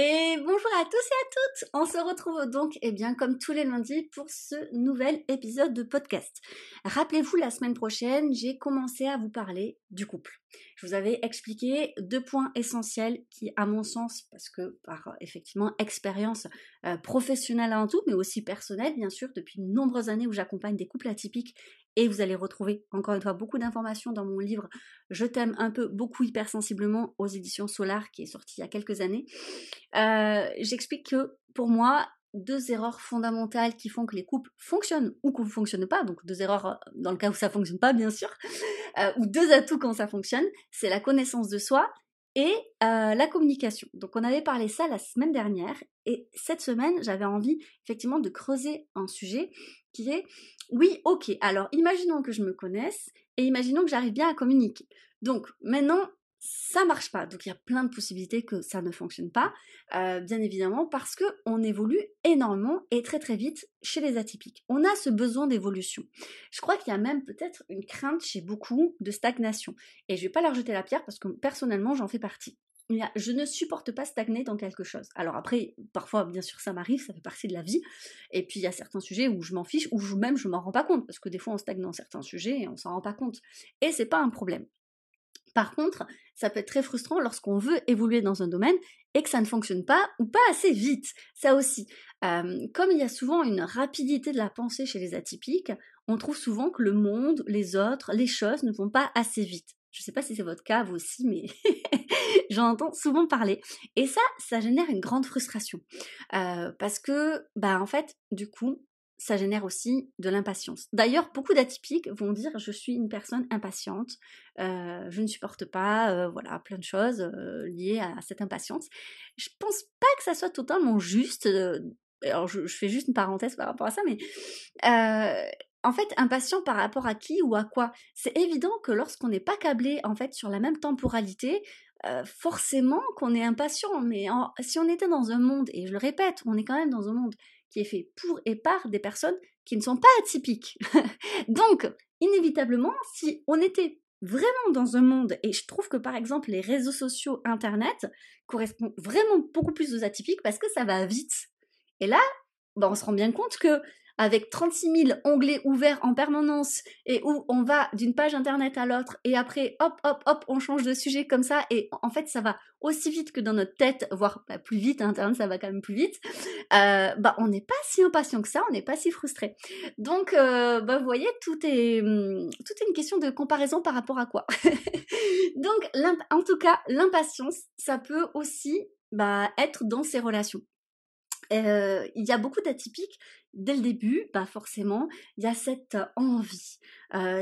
Et bonjour à tous et à toutes On se retrouve donc, eh bien, comme tous les lundis, pour ce nouvel épisode de podcast. Rappelez-vous, la semaine prochaine, j'ai commencé à vous parler du couple. Je vous avais expliqué deux points essentiels qui, à mon sens, parce que par effectivement expérience euh, professionnelle avant tout, mais aussi personnelle, bien sûr, depuis de nombreuses années où j'accompagne des couples atypiques et vous allez retrouver encore une fois beaucoup d'informations dans mon livre Je t'aime un peu beaucoup hypersensiblement aux éditions Solar qui est sorti il y a quelques années. Euh, j'explique que pour moi, deux erreurs fondamentales qui font que les couples fonctionnent ou ne fonctionnent pas, donc deux erreurs euh, dans le cas où ça fonctionne pas bien sûr, euh, ou deux atouts quand ça fonctionne, c'est la connaissance de soi et la communication. Donc on avait parlé ça la semaine dernière et cette semaine j'avais envie effectivement de creuser un sujet qui est oui ok alors imaginons que je me connaisse et imaginons que j'arrive bien à communiquer. Donc maintenant ça marche pas. Donc il y a plein de possibilités que ça ne fonctionne pas, euh, bien évidemment, parce que on évolue énormément et très très vite chez les atypiques. On a ce besoin d'évolution. Je crois qu'il y a même peut-être une crainte chez beaucoup de stagnation. Et je vais pas leur jeter la pierre parce que personnellement j'en fais partie. Je ne supporte pas stagner dans quelque chose. Alors après, parfois, bien sûr, ça m'arrive, ça fait partie de la vie. Et puis, il y a certains sujets où je m'en fiche, ou même je m'en rends pas compte, parce que des fois, on stagne dans certains sujets et on s'en rend pas compte. Et c'est pas un problème. Par contre, ça peut être très frustrant lorsqu'on veut évoluer dans un domaine et que ça ne fonctionne pas ou pas assez vite. Ça aussi. comme il y a souvent une rapidité de la pensée chez les atypiques, on trouve souvent que le monde, les autres, les choses ne vont pas assez vite. Je ne sais pas si c'est votre cas vous aussi, mais j'en entends souvent parler. Et ça, ça génère une grande frustration. parce que, bah en fait, du coup, ça génère aussi de l'impatience. D'ailleurs, beaucoup d'atypiques vont dire je suis une personne impatiente, euh, je ne supporte pas, euh, voilà, plein de choses euh, liées à, cette impatience. Je pense pas que ça soit totalement juste. alors, je, fais juste une parenthèse par rapport à ça, mais en fait, impatient par rapport à qui ou à quoi? C'est évident que lorsqu'on n'est pas câblé en fait sur la même temporalité, forcément qu'on est impatient. Mais si on était dans un monde, et je le répète, on est quand même dans un monde qui est fait pour et par des personnes qui ne sont pas atypiques. Donc, inévitablement, si on était vraiment dans un monde, et je trouve que par exemple les réseaux sociaux, Internet, correspondent vraiment beaucoup plus aux atypiques parce que ça va vite. Et là, bah, on se rend bien compte que avec 36 000 onglets ouverts en permanence et où on va d'une page internet à l'autre et après hop hop hop on change de sujet comme ça et en fait ça va aussi vite que dans notre tête voire bah, plus vite internet ça va quand même plus vite. Euh, bah on n'est pas si impatient que ça on n'est pas si frustré. Donc euh, bah vous voyez tout est hum, tout est une question de comparaison par rapport à quoi? Donc en tout cas l'impatience ça peut aussi bah, être dans ces relations il y a beaucoup d'atypiques dès le début, pas forcément, il y a cette envie.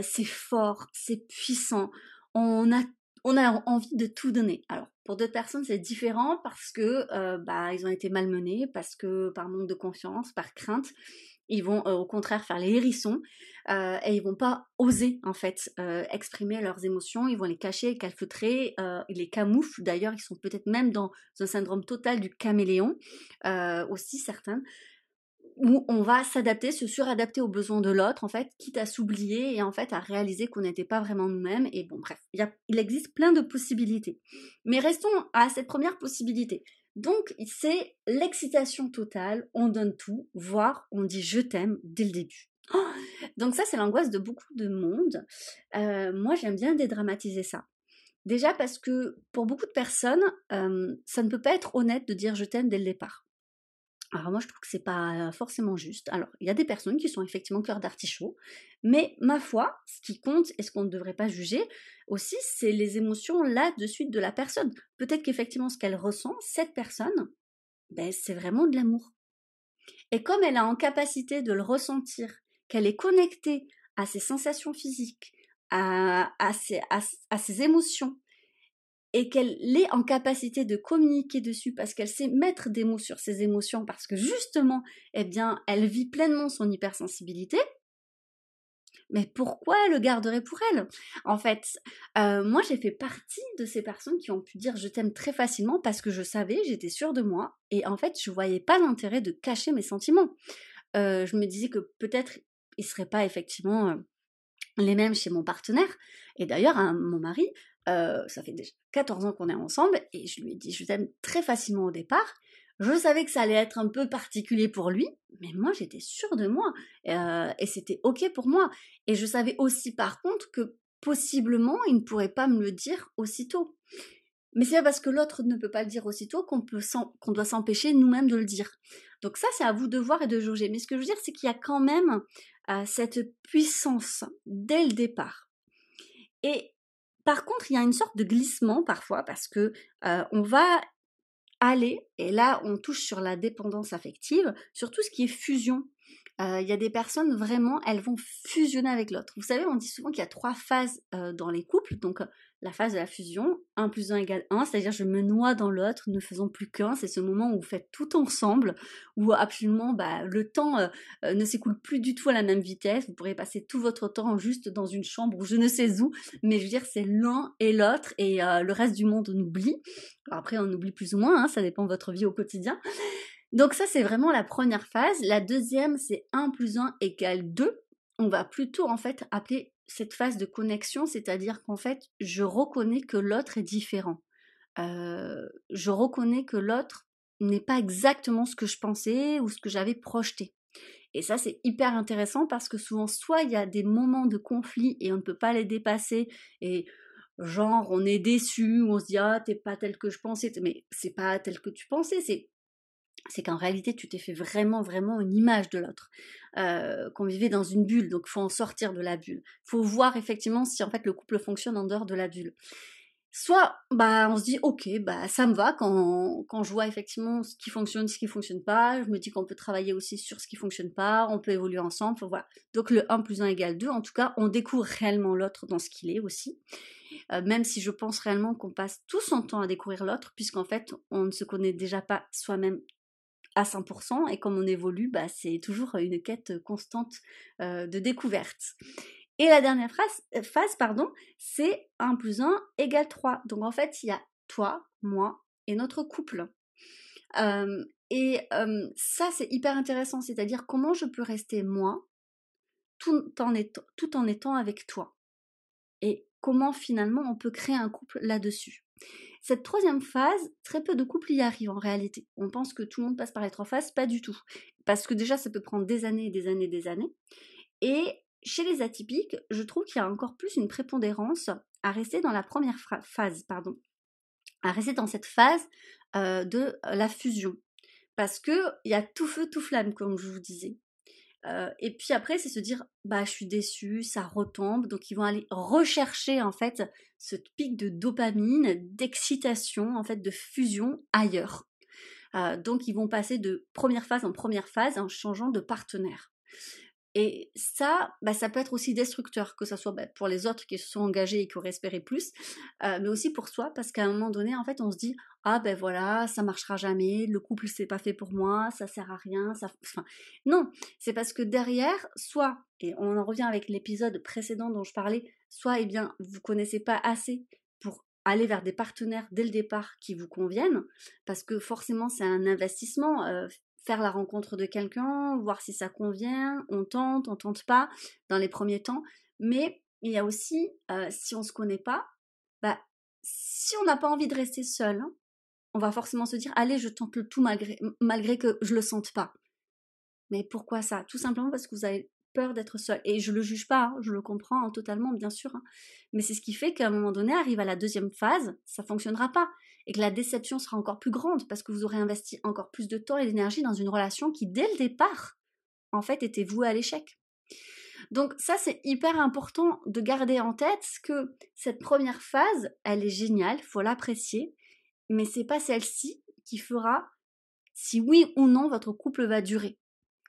c'est fort, c'est puissant. On a, on a envie de tout donner. Alors, pour d'autres personnes, c'est différent parce que bah, ils ont été malmenés, parce que par manque de confiance, par crainte. Ils vont au contraire faire les hérissons euh, et ils vont pas oser en fait euh, exprimer leurs émotions, ils vont les cacher, calfeutrer, euh, ils les camouflent. D'ailleurs, ils sont peut-être même dans un syndrome total du caméléon, aussi certains, où on va s'adapter, se suradapter aux besoins de l'autre en fait, quitte à s'oublier et en fait à réaliser qu'on n'était pas vraiment nous-mêmes. Et bon, bref, il existe plein de possibilités. Mais restons à cette première possibilité. Donc, c'est l'excitation totale, on donne tout, voire on dit je t'aime dès le début. Oh Donc ça, c'est l'angoisse de beaucoup de monde. Euh, moi, j'aime bien dédramatiser ça. Déjà parce que pour beaucoup de personnes, euh, ça ne peut pas être honnête de dire je t'aime dès le départ. Alors moi, je trouve que c'est pas forcément juste. Alors, il y a des personnes qui sont effectivement cœur d'artichaut, mais ma foi, ce qui compte et ce qu'on ne devrait pas juger aussi, c'est les émotions là de suite de la personne. Peut-être qu'effectivement, ce qu'elle ressent, cette personne, ben, c'est vraiment de l'amour. Et comme elle a en capacité de le ressentir, qu'elle est connectée à ses sensations physiques, à, ses émotions, et qu'elle est en capacité de communiquer dessus parce qu'elle sait mettre des mots sur ses émotions parce que justement, eh bien, elle vit pleinement son hypersensibilité, mais pourquoi elle le garderait pour elle? En fait, euh, moi j'ai fait partie de ces personnes qui ont pu dire je t'aime très facilement parce que je savais, j'étais sûre de moi, et en fait je voyais pas l'intérêt de cacher mes sentiments. Euh, je me disais que peut-être ils seraient pas effectivement euh, les mêmes chez mon partenaire. Et d'ailleurs, hein, mon mari, ça fait déjà 14 ans qu'on est ensemble, et je lui ai dit je t'aime très facilement au départ. Je savais que ça allait être un peu particulier pour lui, mais moi j'étais sûre de moi euh, et c'était ok pour moi. Et je savais aussi par contre que possiblement il ne pourrait pas me le dire aussitôt. Mais c'est parce que l'autre ne peut pas le dire aussitôt qu'on peut doit s'empêcher nous-mêmes de le dire. Donc ça c'est à vous de voir et de jauger. Mais ce que je veux dire c'est qu'il y a quand même euh, cette puissance dès le départ. Et par contre, il y a une sorte de glissement parfois parce que on va aller, et là on touche sur la dépendance affective, sur tout ce qui est fusion. Il y a des personnes vraiment, elles vont fusionner avec l'autre. Vous savez, on dit souvent qu'il y a trois phases dans les couples. Donc la phase de la fusion, 1 plus 1 égale 1, c'est-à-dire je me noie dans l'autre, ne faisons plus qu'un, c'est ce moment où vous faites tout ensemble, où absolument bah, le temps euh, euh, ne s'écoule plus du tout à la même vitesse, vous pourrez passer tout votre temps juste dans une chambre ou je ne sais où, mais je veux dire c'est l'un et l'autre et euh, le reste du monde on oublie. après on oublie plus ou moins, hein, ça dépend de votre vie au quotidien. Donc ça c'est vraiment la première phase. La deuxième c'est 1 plus 1 égale 2. On va plutôt en fait appeler cette phase de connexion, c'est-à-dire qu'en fait, je reconnais que l'autre est différent. Euh, je reconnais que l'autre n'est pas exactement ce que je pensais ou ce que j'avais projeté. Et ça, c'est hyper intéressant parce que souvent, soit il y a des moments de conflit et on ne peut pas les dépasser et genre on est déçu, on se dit ah t'es pas tel que je pensais, mais c'est pas tel que tu pensais, c'est c'est qu'en réalité, tu t'es fait vraiment, vraiment une image de l'autre. Euh, qu'on vivait dans une bulle, donc faut en sortir de la bulle. Faut voir effectivement si en fait le couple fonctionne en dehors de la bulle. Soit, bah, on se dit, ok, bah, ça me va quand, quand je vois effectivement ce qui fonctionne, ce qui fonctionne pas. Je me dis qu'on peut travailler aussi sur ce qui fonctionne pas, on peut évoluer ensemble. Voilà. Donc le 1 plus 1 égale 2. En tout cas, on découvre réellement l'autre dans ce qu'il est aussi. Euh, même si je pense réellement qu'on passe tout son temps à découvrir l'autre, puisqu'en fait, on ne se connaît déjà pas soi-même à 100% et comme on évolue, bah, c'est toujours une quête constante de découverte. Et la dernière euh, phase, pardon, c'est 1 plus 1 égale 3. Donc en fait, il y a toi, moi et notre couple. et ça, c'est hyper intéressant, c'est-à-dire comment je peux rester moi tout en étant avec toi? Et comment finalement on peut créer un couple là-dessus? Cette troisième phase, très peu de couples y arrivent en réalité. On pense que tout le monde passe par les trois phases, pas du tout. Parce que déjà, ça peut prendre des années, des années, des années. Et chez les atypiques, je trouve qu'il y a encore plus une prépondérance à rester dans la première phase, pardon, à rester dans cette phase euh, de la fusion. Parce qu'il y a tout feu, tout flamme, comme je vous disais. Et puis après, c'est se dire, bah, je suis déçue, ça retombe. Donc, ils vont aller rechercher, en fait, ce pic de dopamine, d'excitation, en fait, de fusion ailleurs. Donc, ils vont passer de première phase en première phase en changeant de partenaire. Et ça, bah, ça peut être aussi destructeur, que ce soit bah, pour les autres qui se sont engagés et qui auraient espéré plus, euh, mais aussi pour soi, parce qu'à un moment donné, en fait, on se dit ah ben voilà, ça marchera jamais, le couple c'est pas fait pour moi, ça sert à rien, ça, enfin, non, c'est parce que derrière, soit, et on en revient avec l'épisode précédent dont je parlais, soit, eh bien, vous connaissez pas assez pour aller vers des partenaires dès le départ qui vous conviennent, parce que forcément c'est un investissement euh, faire la rencontre de quelqu'un, voir si ça convient, on tente, on tente pas dans les premiers temps. Mais il y a aussi, euh, si on se connaît pas, bah, si on n'a pas envie de rester seul, hein, on va forcément se dire, allez, je tente le tout malgré, malgré que je le sente pas. Mais pourquoi ça? Tout simplement parce que vous avez peur d'être seul. Et je le juge pas, hein, je le comprends hein, totalement, bien sûr. Hein. Mais c'est ce qui fait qu'à un moment donné, arrive à la deuxième phase, ça fonctionnera pas. Et que la déception sera encore plus grande parce que vous aurez investi encore plus de temps et d'énergie dans une relation qui, dès le départ, en fait, était vouée à l'échec. Donc ça, c'est hyper important de garder en tête que cette première phase, elle est géniale, faut l'apprécier, mais c'est pas celle-ci qui fera si oui ou non votre couple va durer.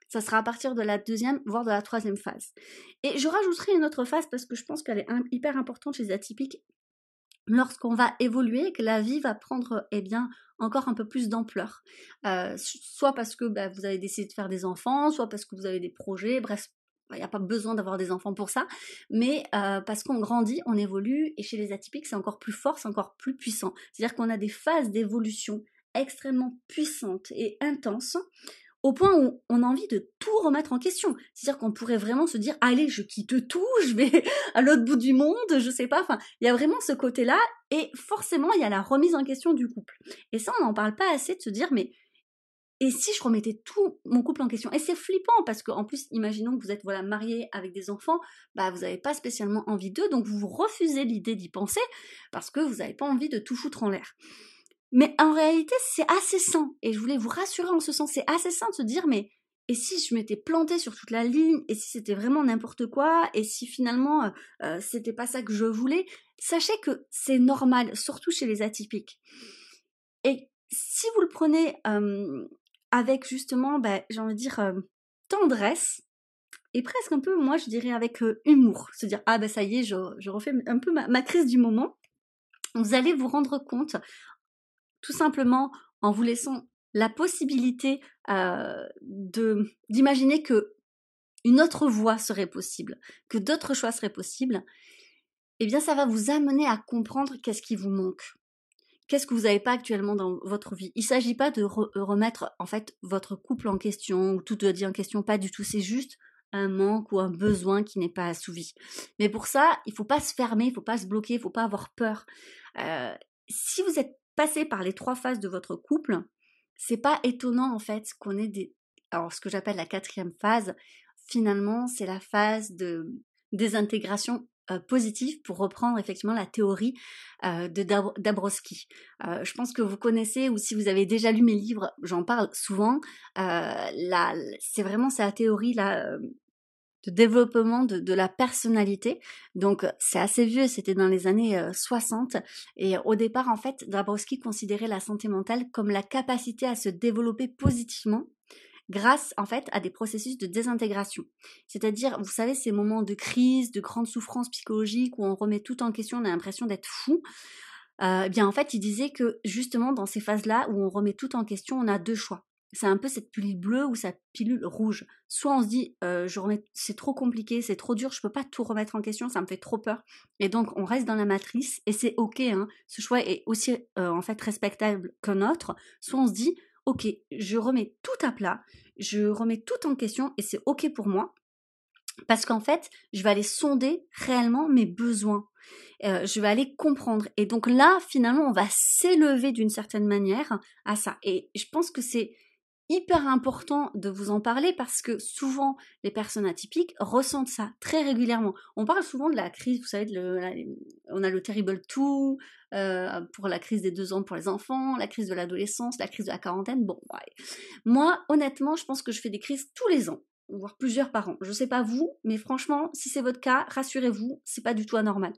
Ça sera à partir de la deuxième, voire de la troisième phase. Et je rajouterai une autre phase parce que je pense qu'elle est hyper importante chez les atypiques. Lorsqu'on va évoluer, que la vie va prendre eh bien, encore un peu plus d'ampleur. Euh, soit parce que bah, vous avez décidé de faire des enfants, soit parce que vous avez des projets, bref, il n'y a pas besoin d'avoir des enfants pour ça, mais euh, parce qu'on grandit, on évolue, et chez les atypiques, c'est encore plus fort, c'est encore plus puissant. C'est-à-dire qu'on a des phases d'évolution extrêmement puissantes et intenses, au point où on a envie de tout remettre en question. C'est-à-dire qu'on pourrait vraiment se dire, allez, je quitte tout, je vais à l'autre bout du monde, je sais pas. Enfin, il y a vraiment ce côté-là, et forcément, il y a la remise en question du couple. Et ça, on n'en parle pas assez de se dire, mais et si je remettais tout mon couple en question? Et c'est flippant parce qu'en plus, imaginons que vous êtes voilà marié avec des enfants, bah vous n'avez pas spécialement envie d'eux, donc vous refusez l'idée d'y penser parce que vous n'avez pas envie de tout foutre en l'air. Mais en réalité, c'est assez sain. Et je voulais vous rassurer en ce sens, c'est assez sain de se dire, mais et si je m'étais plantée sur toute la ligne, et si c'était vraiment n'importe quoi, et si finalement euh, euh, c'était pas ça que je voulais, sachez que c'est normal, surtout chez les atypiques. Et si vous le prenez avec justement, bah, j'ai envie de dire, tendresse, et presque un peu, moi je dirais avec humour, se dire, ah ben ça y est, je, refais un peu ma, crise du moment, vous allez vous rendre compte, tout simplement en vous laissant la possibilité de d'imaginer que une autre voie serait possible, que d'autres choix seraient possibles, eh bien ça va vous amener à comprendre qu'est-ce qui vous manque qu'est-ce que vous n'avez pas actuellement dans votre vie? Il ne s'agit pas de remettre en fait votre couple en question ou tout dit en question, pas du tout. C'est juste un manque ou un besoin qui n'est pas assouvi. Mais pour ça, il faut pas se fermer, il faut pas se bloquer, il faut pas avoir peur. Euh, si vous êtes passé par les trois phases de votre couple, c'est pas étonnant en fait qu'on ait des alors ce que j'appelle la quatrième phase. Finalement, c'est la phase de désintégration positif pour reprendre effectivement la théorie de Dabrowski. Je pense que vous connaissez ou si vous avez déjà lu mes livres, j'en parle souvent. c'est vraiment sa théorie là de développement de, la personnalité. Donc c'est assez vieux, c'était dans les années 60. Et au départ, en fait, Dabrowski considérait la santé mentale comme la capacité à se développer positivement grâce en fait à des processus de désintégration. C'est-à-dire, vous savez, ces moments de crise, de grande souffrance psychologique où on remet tout en question, on a l'impression d'être fou. Euh, eh bien en fait, il disait que justement dans ces phases-là où on remet tout en question, on a deux choix. C'est un peu cette pilule bleue ou cette pilule rouge. Soit on se dit, euh, c'est trop compliqué, c'est trop dur, je peux pas tout remettre en question, ça me fait trop peur. Et donc on reste dans la matrice et c'est ok. Hein, ce choix est aussi en fait respectable qu'un autre. Soit on se dit, ok, je remets tout à plat, je remets tout en question et c'est ok pour moi. Parce qu'en fait, je vais aller sonder réellement mes besoins. Je vais aller comprendre. Et donc là, finalement, on va s'élever d'une certaine manière à ça. Et je pense que c'est hyper important de vous en parler parce que souvent les personnes atypiques ressentent ça très régulièrement. On parle souvent de la crise, vous savez, on a le terrible two euh, pour la crise des deux ans pour les enfants, la crise de l'adolescence, la crise de la quarantaine. Bon, ouais. moi honnêtement, je pense que je fais des crises tous les ans voire plusieurs par an. Je sais pas vous, mais franchement, si c'est votre cas, rassurez-vous, c'est pas du tout anormal.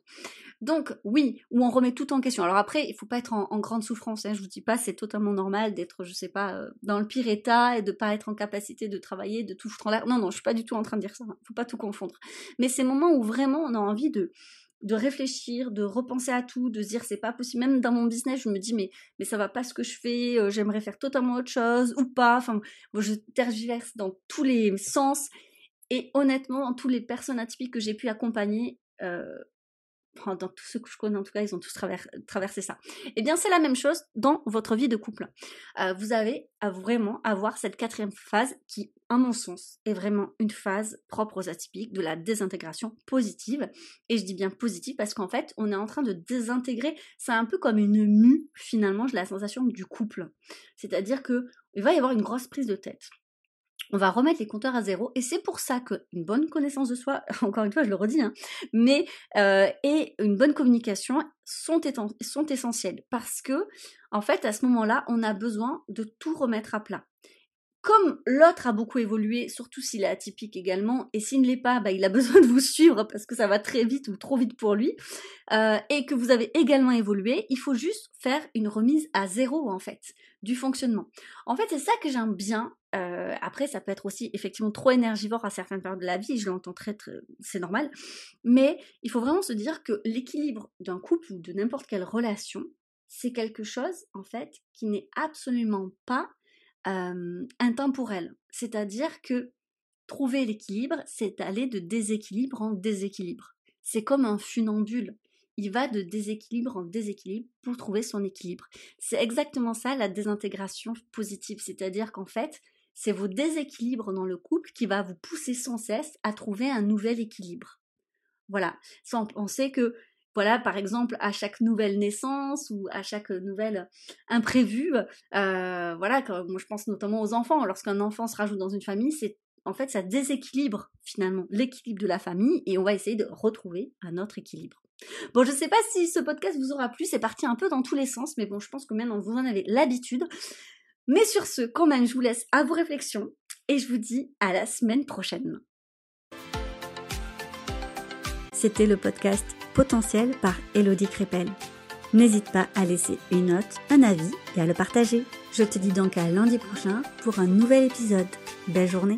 Donc oui, où on remet tout en question. Alors après, il faut pas être en, grande souffrance. Hein, je vous dis pas, c'est totalement normal d'être, je sais pas, euh, dans le pire état et de pas être en capacité de travailler, de tout foutre en l'air. Non, non, je suis pas du tout en train de dire ça. Hein. Faut pas tout confondre. Mais ces moments où vraiment on a envie de de réfléchir, de repenser à tout, de se dire c'est pas possible. Même dans mon business, je me dis mais mais ça va pas ce que je fais. Euh, j'aimerais faire totalement autre chose ou pas. Enfin, je tergiverse dans tous les sens. Et honnêtement, dans tous les personnes atypiques que j'ai pu accompagner, euh, dans tous ceux que je connais en tout cas, ils ont tous traversé ça. Eh bien, c'est la même chose dans votre vie de couple. Euh, vous avez à vraiment avoir cette quatrième phase qui, à mon sens, est vraiment une phase propre aux atypiques de la désintégration positive. Et je dis bien positive parce qu'en fait, on est en train de désintégrer. C'est un peu comme une mue, finalement, j'ai la sensation du couple. C'est-à-dire que il va y avoir une grosse prise de tête on va remettre les compteurs à zéro. Et c'est pour ça qu'une bonne connaissance de soi, encore une fois, je le redis, hein, mais euh, et une bonne communication sont, essentielles parce que, en fait, à ce moment-là, on a besoin de tout remettre à plat comme l'autre a beaucoup évolué, surtout s'il est atypique également, et s'il ne l'est pas, bah, il a besoin de vous suivre parce que ça va très vite ou trop vite pour lui, euh, et que vous avez également évolué, il faut juste faire une remise à zéro en fait du fonctionnement. En fait, c'est ça que j'aime bien. Euh, après, ça peut être aussi effectivement trop énergivore à certaines périodes de la vie, je l'entends très, très c'est normal, mais il faut vraiment se dire que l'équilibre d'un couple ou de n'importe quelle relation, c'est quelque chose en fait qui n'est absolument pas intemporel. C'est-à-dire que trouver l'équilibre, c'est aller de déséquilibre en déséquilibre. C'est comme un funambule. Il va de déséquilibre en déséquilibre pour trouver son équilibre. C'est exactement ça la désintégration positive. C'est-à-dire qu'en fait, c'est vos déséquilibres dans le couple qui va vous pousser sans cesse à trouver un nouvel équilibre. Voilà, sans penser que voilà, par exemple, à chaque nouvelle naissance ou à chaque nouvelle imprévue, euh, voilà, je pense notamment aux enfants. Lorsqu'un enfant se rajoute dans une famille, c'est en fait ça déséquilibre finalement l'équilibre de la famille et on va essayer de retrouver un autre équilibre. Bon, je ne sais pas si ce podcast vous aura plu, c'est parti un peu dans tous les sens, mais bon, je pense que maintenant vous en avez l'habitude. Mais sur ce, quand même, je vous laisse à vos réflexions et je vous dis à la semaine prochaine. C'était le podcast Potentiel par Elodie Crépel. N'hésite pas à laisser une note, un avis et à le partager. Je te dis donc à lundi prochain pour un nouvel épisode. Belle journée